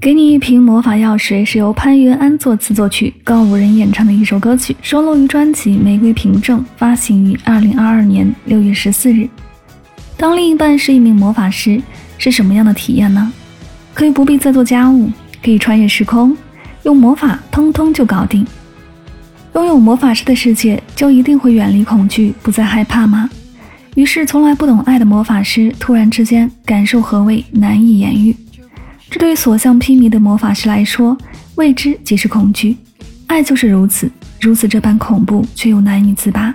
给你一瓶魔法药水是由潘源安作词作曲，高五人演唱的一首歌曲，收录于专辑《玫瑰凭证》，发行于二零二二年六月十四日。当另一半是一名魔法师，是什么样的体验呢？可以不必再做家务，可以穿越时空，用魔法通通就搞定。拥有魔法师的世界，就一定会远离恐惧，不再害怕吗？于是，从来不懂爱的魔法师突然之间感受何谓难以言喻。这对所向披靡的魔法师来说，未知即是恐惧。爱就是如此，如此这般恐怖，却又难以自拔。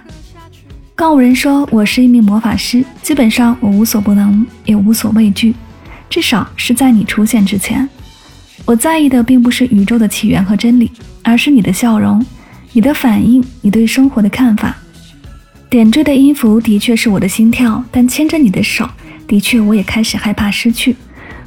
告五人说：“我是一名魔法师，基本上我无所不能，也无所畏惧。至少是在你出现之前，我在意的并不是宇宙的起源和真理，而是你的笑容、你的反应、你对生活的看法。点缀的音符的确是我的心跳，但牵着你的手，的确我也开始害怕失去。”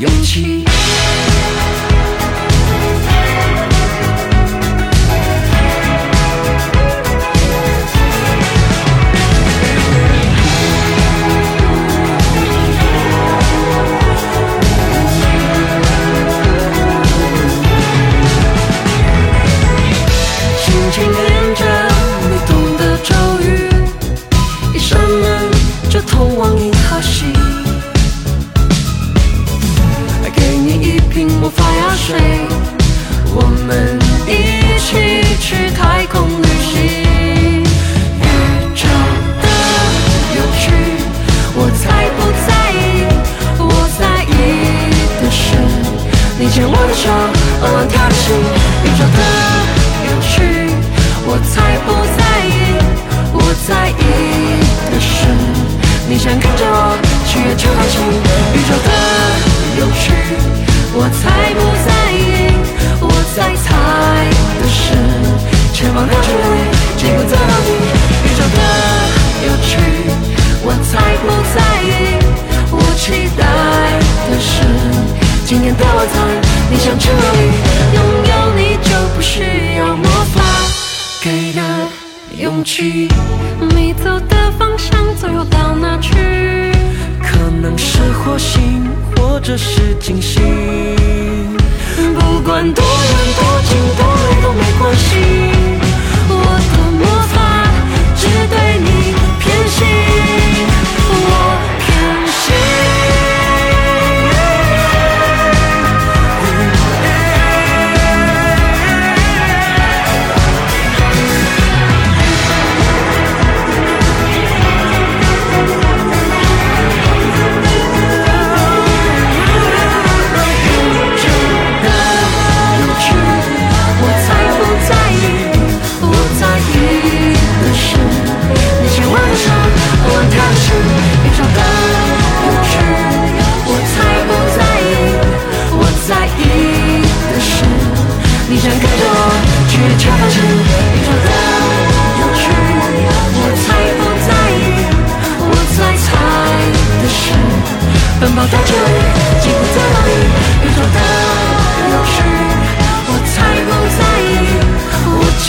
勇气。水，我们一起去太空旅行。宇宙的有趣，我才不在意。我在意的是你牵我的手，慢慢跳的心。宇宙的有趣，我才不在意。我在意的是你想跟着我去月球探险。宇宙的有趣。我才去。你走的方向，最后到哪去？可能是火星。或者是金星，不管多远多近多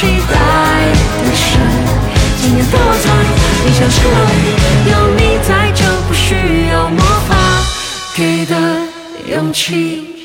期待的是今天的晚餐，你想去哪里？有你在，就不需要魔法给的勇气。